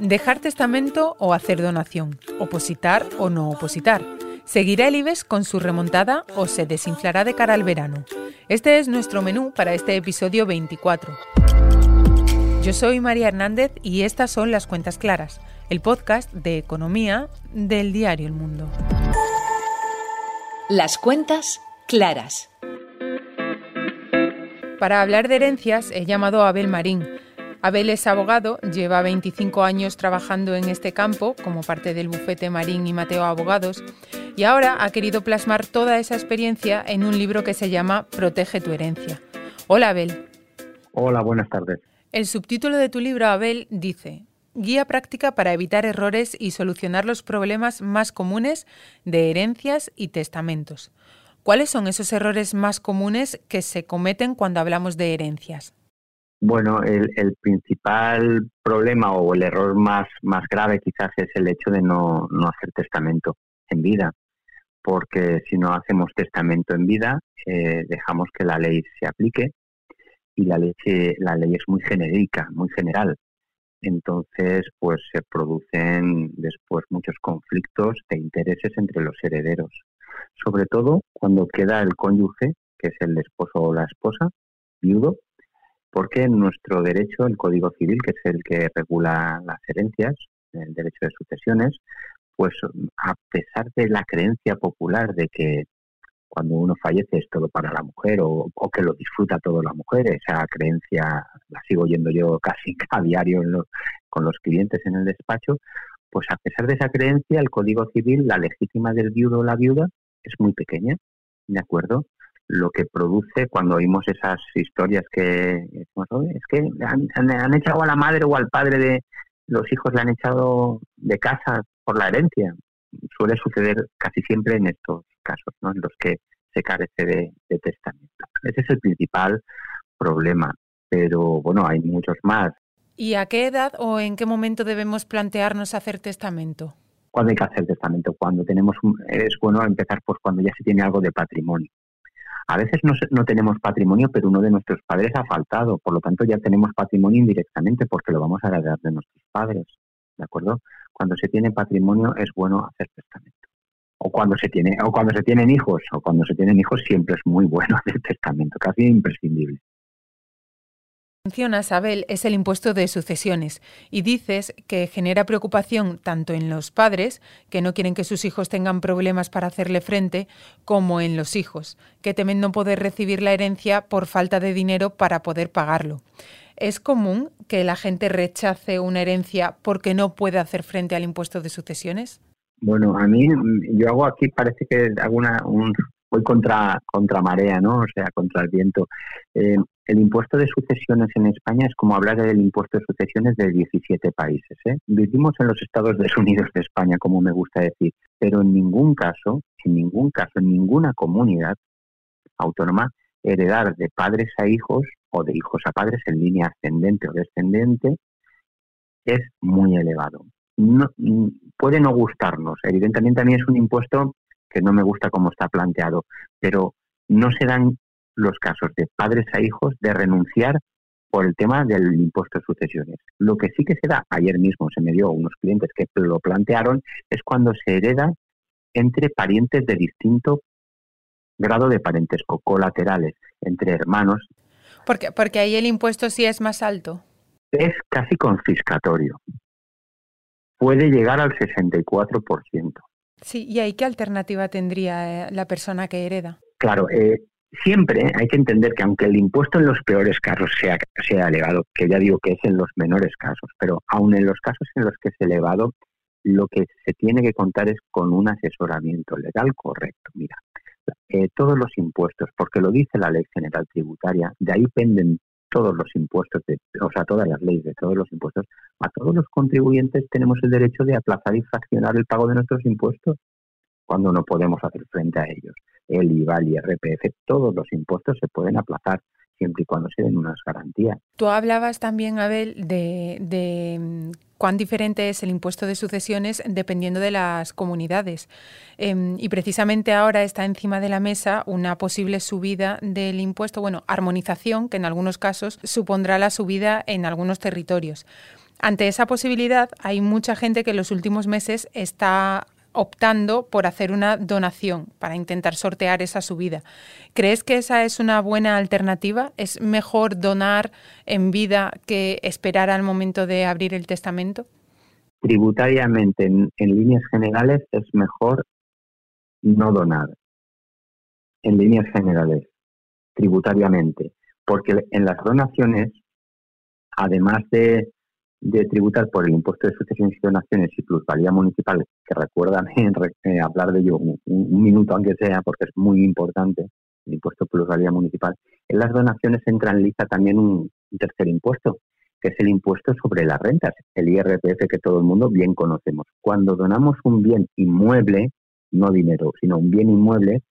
Dejar testamento o hacer donación, opositar o no opositar. ¿Seguirá el IBEX con su remontada o se desinflará de cara al verano? Este es nuestro menú para este episodio 24. Yo soy María Hernández y estas son las cuentas claras, el podcast de economía del diario El Mundo. Las cuentas claras. Para hablar de herencias he llamado a Abel Marín. Abel es abogado, lleva 25 años trabajando en este campo como parte del bufete Marín y Mateo Abogados y ahora ha querido plasmar toda esa experiencia en un libro que se llama Protege tu herencia. Hola Abel. Hola, buenas tardes. El subtítulo de tu libro, Abel, dice Guía práctica para evitar errores y solucionar los problemas más comunes de herencias y testamentos. ¿Cuáles son esos errores más comunes que se cometen cuando hablamos de herencias? Bueno, el, principal problema o el error más, más grave quizás es el hecho de no, hacer testamento en vida, porque si no hacemos testamento en vida, eh, dejamos que la ley se aplique y la ley, la ley es muy genérica, muy general. Entonces, pues se producen después muchos conflictos de intereses entre los herederos sobre todo cuando queda el cónyuge, que es el esposo o la esposa, viudo, porque en nuestro derecho, el Código Civil, que es el que regula las herencias, el derecho de sucesiones, pues a pesar de la creencia popular de que cuando uno fallece es todo para la mujer o, que lo disfruta todo la mujer, esa creencia la sigo oyendo yo casi a diario con los clientes en el despacho, pues a pesar de esa creencia, el Código Civil, la legítima del viudo o la viuda, es muy pequeña, ¿de acuerdo? Lo que produce cuando oímos esas historias que es que han, echado a la madre o al padre de los hijos le han echado de casa por la herencia. Suele suceder casi siempre en estos casos, ¿no? En los que se carece de, de testamento. Ese es el principal problema, pero bueno, hay muchos más. ¿Y a qué edad o en qué momento debemos plantearnos hacer testamento? Cuando hay que hacer testamento, cuando tenemos, es bueno empezar pues cuando ya se tiene algo de patrimonio. A veces no, no tenemos patrimonio, pero uno de nuestros padres ha faltado, por lo tanto ya tenemos patrimonio indirectamente porque lo vamos a heredar de nuestros padres, ¿de acuerdo? Cuando se tiene patrimonio es bueno hacer testamento. O cuando se tiene, o cuando se tienen hijos, o cuando se tienen hijos siempre es muy bueno hacer testamento, casi imprescindible mencionas, Abel, es el impuesto de sucesiones y dices que genera preocupación tanto en los padres, que no quieren que sus hijos tengan problemas para hacerle frente, como en los hijos, que temen no poder recibir la herencia por falta de dinero para poder pagarlo. ¿Es común que la gente rechace una herencia porque no puede hacer frente al impuesto de sucesiones? Bueno, a mí yo hago aquí, parece que hago un, voy contra, contra marea, ¿no? O sea, contra el viento. Eh, el impuesto de sucesiones en España es como hablar del impuesto de sucesiones de 17 países. ¿eh? Vivimos en los Estados Unidos de España, como me gusta decir, pero en ningún caso, en ningún caso, en ninguna comunidad autónoma, heredar de padres a hijos o de hijos a padres en línea ascendente o descendente es muy elevado. No, puede no gustarnos. Evidentemente a mí es un impuesto que no me gusta como está planteado, pero no se dan los casos de padres a hijos de renunciar por el tema del impuesto de sucesiones. Lo que sí que se da, ayer mismo se me dio unos clientes que lo plantearon, es cuando se hereda entre parientes de distinto grado de parentesco, colaterales, entre hermanos. Porque, porque ahí el impuesto sí es más alto. Es casi confiscatorio. Puede llegar al 64%. Sí, ¿y ahí qué alternativa tendría eh, la persona que hereda? Claro, eh, siempre hay que entender que aunque el impuesto en los peores casos sea, sea elevado, que ya digo que es en los menores casos, pero aun en los casos en los que es elevado, lo que se tiene que contar es con un asesoramiento legal correcto. Mira, eh, todos los impuestos, porque lo dice la Ley General Tributaria, de ahí penden todos los impuestos, de, o sea, todas las leyes de todos los impuestos, a todos los contribuyentes tenemos el derecho de aplazar y fraccionar el pago de nuestros impuestos cuando no podemos hacer frente a ellos el IVA, el IRPF, todos los impuestos se pueden aplazar siempre y cuando se den unas garantías. Tú hablabas también, Abel, de, de mm, cuán diferente es el impuesto de sucesiones dependiendo de las comunidades. Em, y precisamente ahora está encima de la mesa una posible subida del impuesto, bueno, armonización, que en algunos casos supondrá la subida en algunos territorios. Ante esa posibilidad, hay mucha gente que en los últimos meses está optando por hacer una donación para intentar sortear esa subida. ¿Crees que esa es una buena alternativa? ¿Es mejor donar en vida que esperar al momento de abrir el testamento? Tributariamente, en, líneas generales, es mejor no donar. En líneas generales, tributariamente. Porque en las donaciones, además de de tributar por el impuesto de sucesiones y donaciones y plusvalía municipal, que recuerdan eh, hablar de ello un, minuto aunque sea, porque es muy importante, el impuesto plusvalía municipal, en las donaciones entra en lista también un, tercer impuesto, que es el impuesto sobre las rentas, el IRPF que todo el mundo bien conocemos. Cuando donamos un bien inmueble, no dinero, sino un bien inmueble,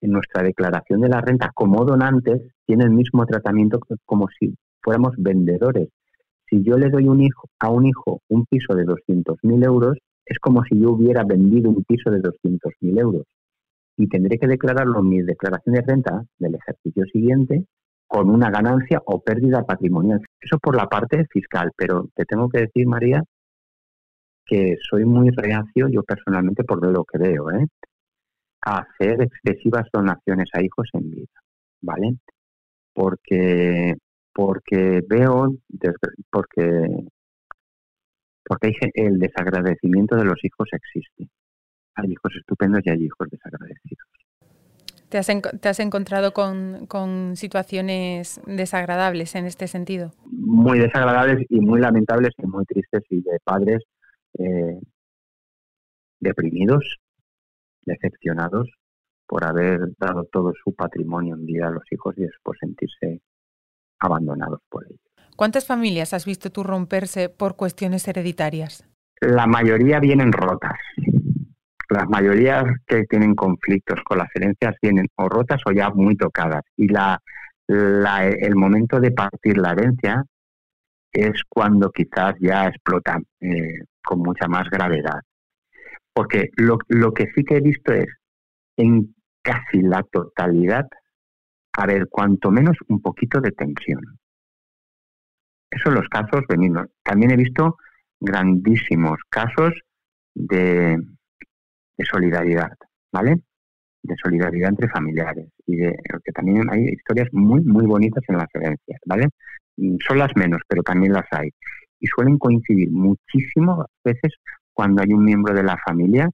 en nuestra declaración de la renta como donantes tiene el mismo tratamiento como si fuéramos vendedores si yo le doy un hijo, a un hijo un piso de 200.000 euros, es como si yo hubiera vendido un piso de 200.000 euros. Y tendré que declararlo en mi declaración de renta del ejercicio siguiente con una ganancia o pérdida patrimonial. Eso por la parte fiscal, pero te tengo que decir, María, que soy muy reacio, yo personalmente, por lo que veo, ¿eh? a hacer excesivas donaciones a hijos en vida, ¿vale? Porque porque veo, porque, porque el desagradecimiento de los hijos existe. Hay hijos estupendos y hay hijos desagradecidos. ¿Te has, te has encontrado con, situaciones desagradables en este sentido? Muy desagradables y muy lamentables y muy tristes y de padres eh, deprimidos, decepcionados por haber dado todo su patrimonio en vida a los hijos y después sentirse abandonados por ellos. ¿Cuántas familias has visto tú romperse por cuestiones hereditarias? La mayoría vienen rotas. Las mayorías que tienen conflictos con las herencias vienen o rotas o ya muy tocadas. Y la, el momento de partir la herencia es cuando quizás ya explota eh, con mucha más gravedad. Porque lo, lo que sí que he visto es en casi la totalidad a ver, cuanto menos un poquito de tensión. Esos son los casos benignos. También he visto grandísimos casos de, solidaridad, ¿vale? De solidaridad entre familiares y de que también hay historias muy muy bonitas en las herencias, ¿vale? Son las menos, pero también las hay y suelen coincidir muchísimo veces cuando hay un miembro de la familia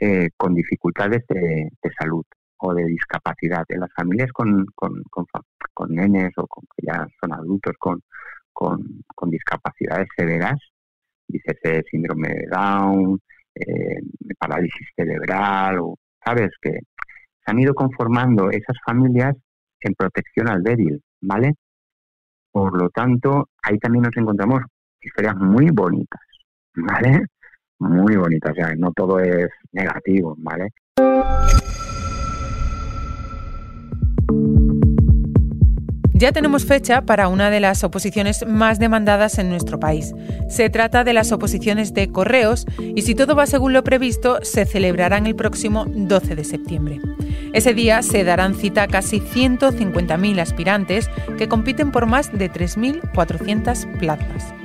eh, con dificultades de salud o de discapacidad. En las familias con, con, con, nenes o con, que ya son adultos con, con, discapacidades severas, dice síndrome de Down, eh, parálisis cerebral, o, ¿sabes? Que se han ido conformando esas familias en protección al débil, ¿vale? Por lo tanto, ahí también nos encontramos historias muy bonitas, ¿vale? Muy bonitas, o sea, no todo es negativo, ¿vale? Ya tenemos fecha para una de las oposiciones más demandadas en nuestro país. Se trata de las oposiciones de correos y si todo va según lo previsto, se celebrarán el próximo 12 de septiembre. Ese día se darán cita a casi 150.000 aspirantes que compiten por más de 3.400 plazas.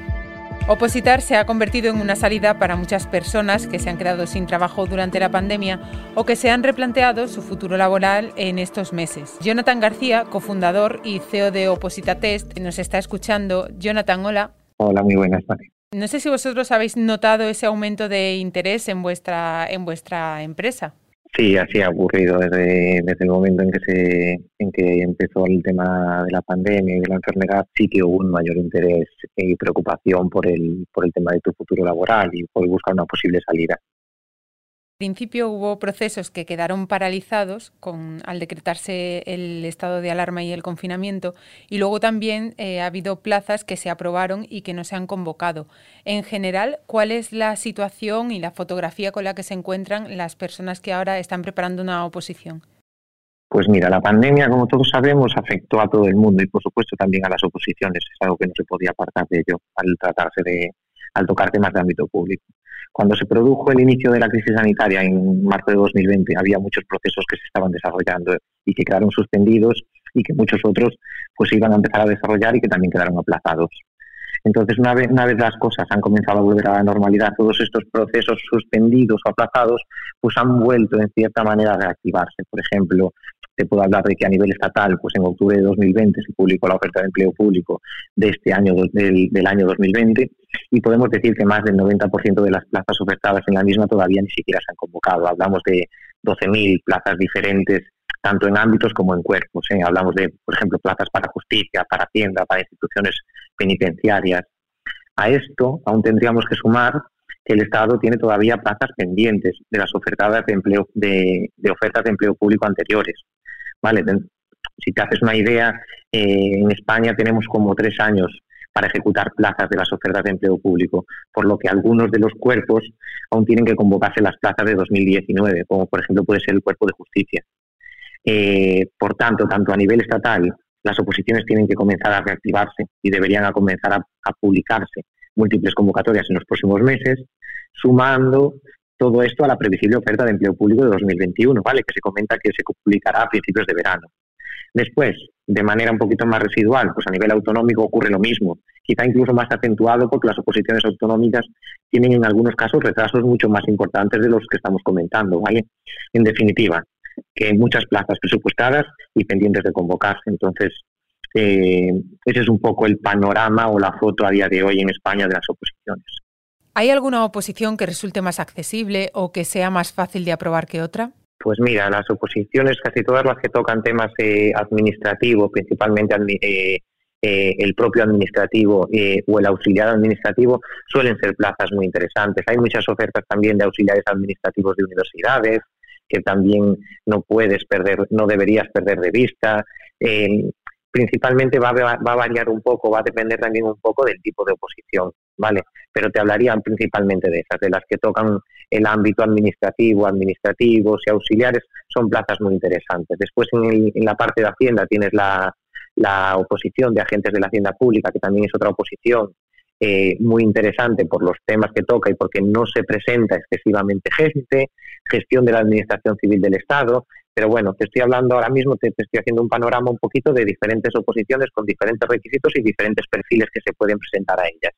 Opositar se ha convertido en una salida para muchas personas que se han quedado sin trabajo durante la pandemia o que se han replanteado su futuro laboral en estos meses. Jonathan García, cofundador y CEO de Oposita Test, nos está escuchando. Jonathan, hola. Hola, muy buenas tardes. No sé si vosotros habéis notado ese aumento de interés en vuestra, en vuestra empresa. Sí, así ha ocurrido desde, desde el momento en que se en que empezó el tema de la pandemia y de la enfermedad, sí que hubo un mayor interés y preocupación por el, por el tema de tu futuro laboral y por buscar una posible salida principio hubo procesos que quedaron paralizados con, al decretarse el estado de alarma y el confinamiento y luego también eh, ha habido plazas que se aprobaron y que no se han convocado. En general, ¿cuál es la situación y la fotografía con la que se encuentran las personas que ahora están preparando una oposición? Pues mira, la pandemia, como todos sabemos, afectó a todo el mundo y por supuesto también a las oposiciones. Es algo que no se podía apartar de ello al tratarse de, al tocar temas de ámbito público. Cuando se produjo el inicio de la crisis sanitaria en marzo de 2020, había muchos procesos que se estaban desarrollando y que quedaron suspendidos y que muchos otros pues iban a empezar a desarrollar y que también quedaron aplazados. Entonces, una vez, una vez las cosas han comenzado a volver a la normalidad, todos estos procesos suspendidos o aplazados, pues han vuelto en cierta manera a reactivarse. Por ejemplo, te puedo hablar de que a nivel estatal, pues en octubre de 2020 se publicó la oferta de empleo público de este año, del, del año 2020, y podemos decir que más del 90% de las plazas ofertadas en la misma todavía ni siquiera se han convocado. Hablamos de 12.000 plazas diferentes tanto en ámbitos como en cuerpos. ¿eh? Hablamos de, por ejemplo, plazas para justicia, para hacienda, para instituciones penitenciarias. A esto aún tendríamos que sumar que el Estado tiene todavía plazas pendientes de las ofertadas de empleo de, ofertas de empleo público anteriores. Vale, si te haces una idea, eh, en España tenemos como tres años para ejecutar plazas de las ofertas de empleo público, por lo que algunos de los cuerpos aún tienen que convocarse las plazas de 2019, como por ejemplo puede ser el cuerpo de justicia. Eh, por tanto, tanto a nivel estatal, las oposiciones tienen que comenzar a reactivarse y deberían a comenzar a, publicarse múltiples convocatorias en los próximos meses, sumando todo esto a la previsible oferta de empleo público de 2021, ¿vale? que se comenta que se publicará a principios de verano. Después, de manera un poquito más residual, pues a nivel autonómico ocurre lo mismo, quizá incluso más acentuado porque las oposiciones autonómicas tienen en algunos casos retrasos mucho más importantes de los que estamos comentando, ¿vale? En definitiva, que hay muchas plazas presupuestadas y pendientes de convocarse. Entonces, eh, ese es un poco el panorama o la foto a día de hoy en España de las oposiciones. ¿Hay alguna oposición que resulte más accesible o que sea más fácil de aprobar que otra? Pues mira, las oposiciones, casi todas las que tocan temas eh, administrativos, principalmente eh, el propio administrativo o el auxiliar administrativo, suelen ser plazas muy interesantes. Hay muchas ofertas también de auxiliares administrativos de universidades, que también no puedes perder, no deberías perder de vista. Eh, principalmente va, va, a variar un poco, va a depender también un poco del tipo de oposición, ¿vale? Pero te hablarían principalmente de esas, de las que tocan el ámbito administrativo, administrativos y auxiliares, son plazas muy interesantes. Después en, en la parte de Hacienda tienes la, la oposición de agentes de la Hacienda Pública, que también es otra oposición eh, muy interesante por los temas que toca y porque no se presenta excesivamente gente, gestión de la Administración Civil del Estado. Pero bueno, te estoy hablando ahora mismo, te, estoy haciendo un panorama un poquito de diferentes oposiciones con diferentes requisitos y diferentes perfiles que se pueden presentar a ellas.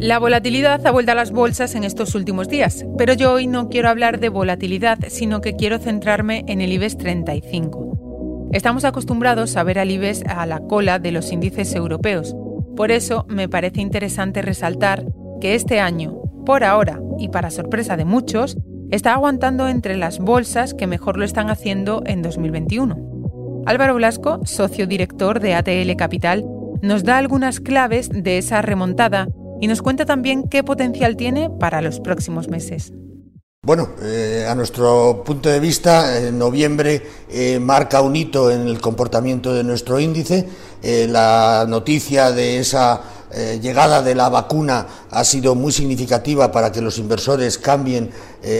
La volatilidad ha vuelto a las bolsas en estos últimos días, pero yo hoy no quiero hablar de volatilidad, sino que quiero centrarme en el IBEX 35. Estamos acostumbrados a ver al IBEX a la cola de los índices europeos. Por eso me parece interesante resaltar que este año, por ahora y para sorpresa de muchos, está aguantando entre las bolsas que mejor lo están haciendo en 2021. Álvaro Blasco, socio director de ATL Capital, nos da algunas claves de esa remontada y nos cuenta también qué potencial tiene para los próximos meses. Bueno, eh, a nuestro punto de vista, noviembre eh, marca un hito en el comportamiento de nuestro índice. Eh, la noticia de esa llegada de la vacuna ha sido muy significativa para que los inversores cambien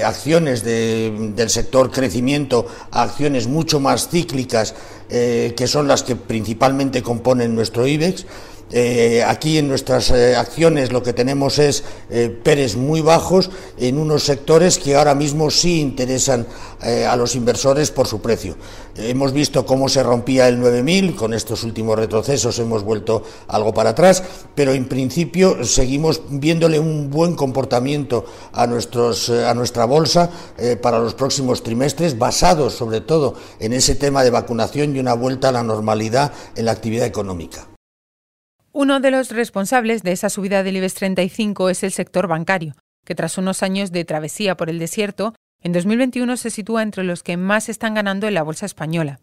acciones del sector crecimiento a acciones mucho más cíclicas, que son las que principalmente componen nuestro IBEX. Eh, aquí en nuestras eh, acciones lo que tenemos es eh, PERES muy bajos en unos sectores que ahora mismo sí interesan a los inversores por su precio. hemos visto cómo se rompía el 9000, con estos últimos retrocesos hemos vuelto algo para atrás, pero en principio seguimos viéndole un buen comportamiento a, nuestros, a nuestra bolsa para los próximos trimestres, basados sobre todo en ese tema de vacunación y una vuelta a la normalidad en la actividad económica. Uno de los responsables de esa subida del IBEX 35 es el sector bancario, que tras unos años de travesía por el desierto, en 2021 se sitúa entre los que más están ganando en la bolsa española.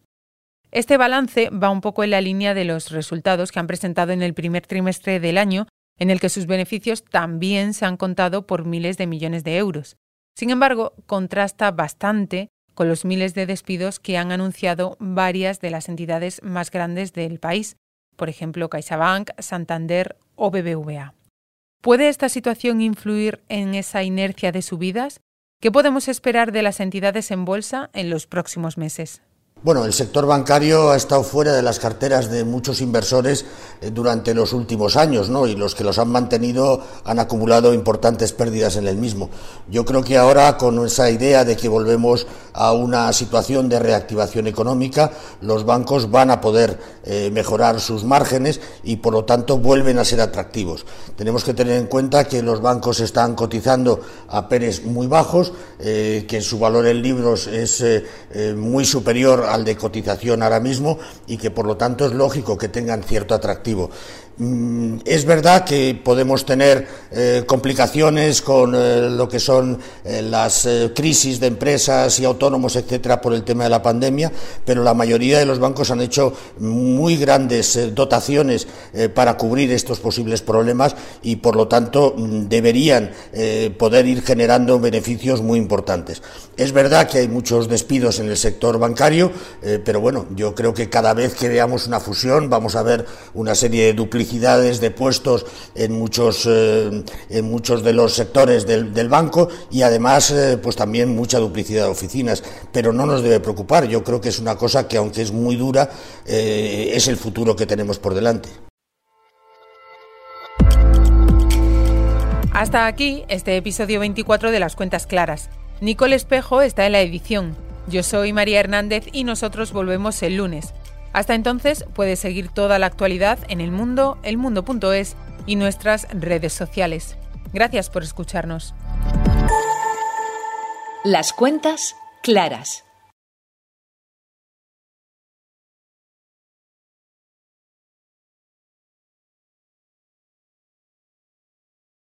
Este balance va un poco en la línea de los resultados que han presentado en el primer trimestre del año, en el que sus beneficios también se han contado por miles de millones de euros. Sin embargo, contrasta bastante con los miles de despidos que han anunciado varias de las entidades más grandes del país, por ejemplo CaixaBank, Santander o BBVA. ¿Puede esta situación influir en esa inercia de subidas? ¿Qué podemos esperar de las entidades en bolsa en los próximos meses? Bueno, el sector bancario ha estado fuera de las carteras de muchos inversores eh, durante los últimos años, ¿no? Y los que los han mantenido han acumulado importantes pérdidas en el mismo. Yo creo que ahora, con esa idea de que volvemos a una situación de reactivación económica, los bancos van a poder eh, mejorar sus márgenes y, por lo tanto, vuelven a ser atractivos. Tenemos que tener en cuenta que los bancos están cotizando a PERES muy bajos, eh, que su valor en libros es muy superior al de cotización ahora mismo y que por lo tanto es lógico que tengan cierto atractivo. Mm, es verdad que podemos tener eh, complicaciones con eh, lo que son eh, las crisis de empresas y autónomos, etcétera, por el tema de la pandemia, pero la mayoría de los bancos han hecho muy grandes dotaciones para cubrir estos posibles problemas y, por lo tanto, mm, deberían poder ir generando beneficios muy importantes. Es verdad que hay muchos despidos en el sector bancario, pero bueno, yo creo que cada vez que veamos una fusión vamos a ver una serie de de puestos en muchos, eh, en muchos de los sectores del, banco y además eh, pues también mucha duplicidad de oficinas. Pero no nos debe preocupar, yo creo que es una cosa que aunque es muy dura, eh, es el futuro que tenemos por delante. Hasta aquí este episodio 24 de Las Cuentas Claras. Nicole Espejo está en la edición. Yo soy María Hernández y nosotros volvemos el lunes. Hasta entonces puedes seguir toda la actualidad en el mundo, elmundo.es y nuestras redes sociales. Gracias por escucharnos. Las cuentas claras.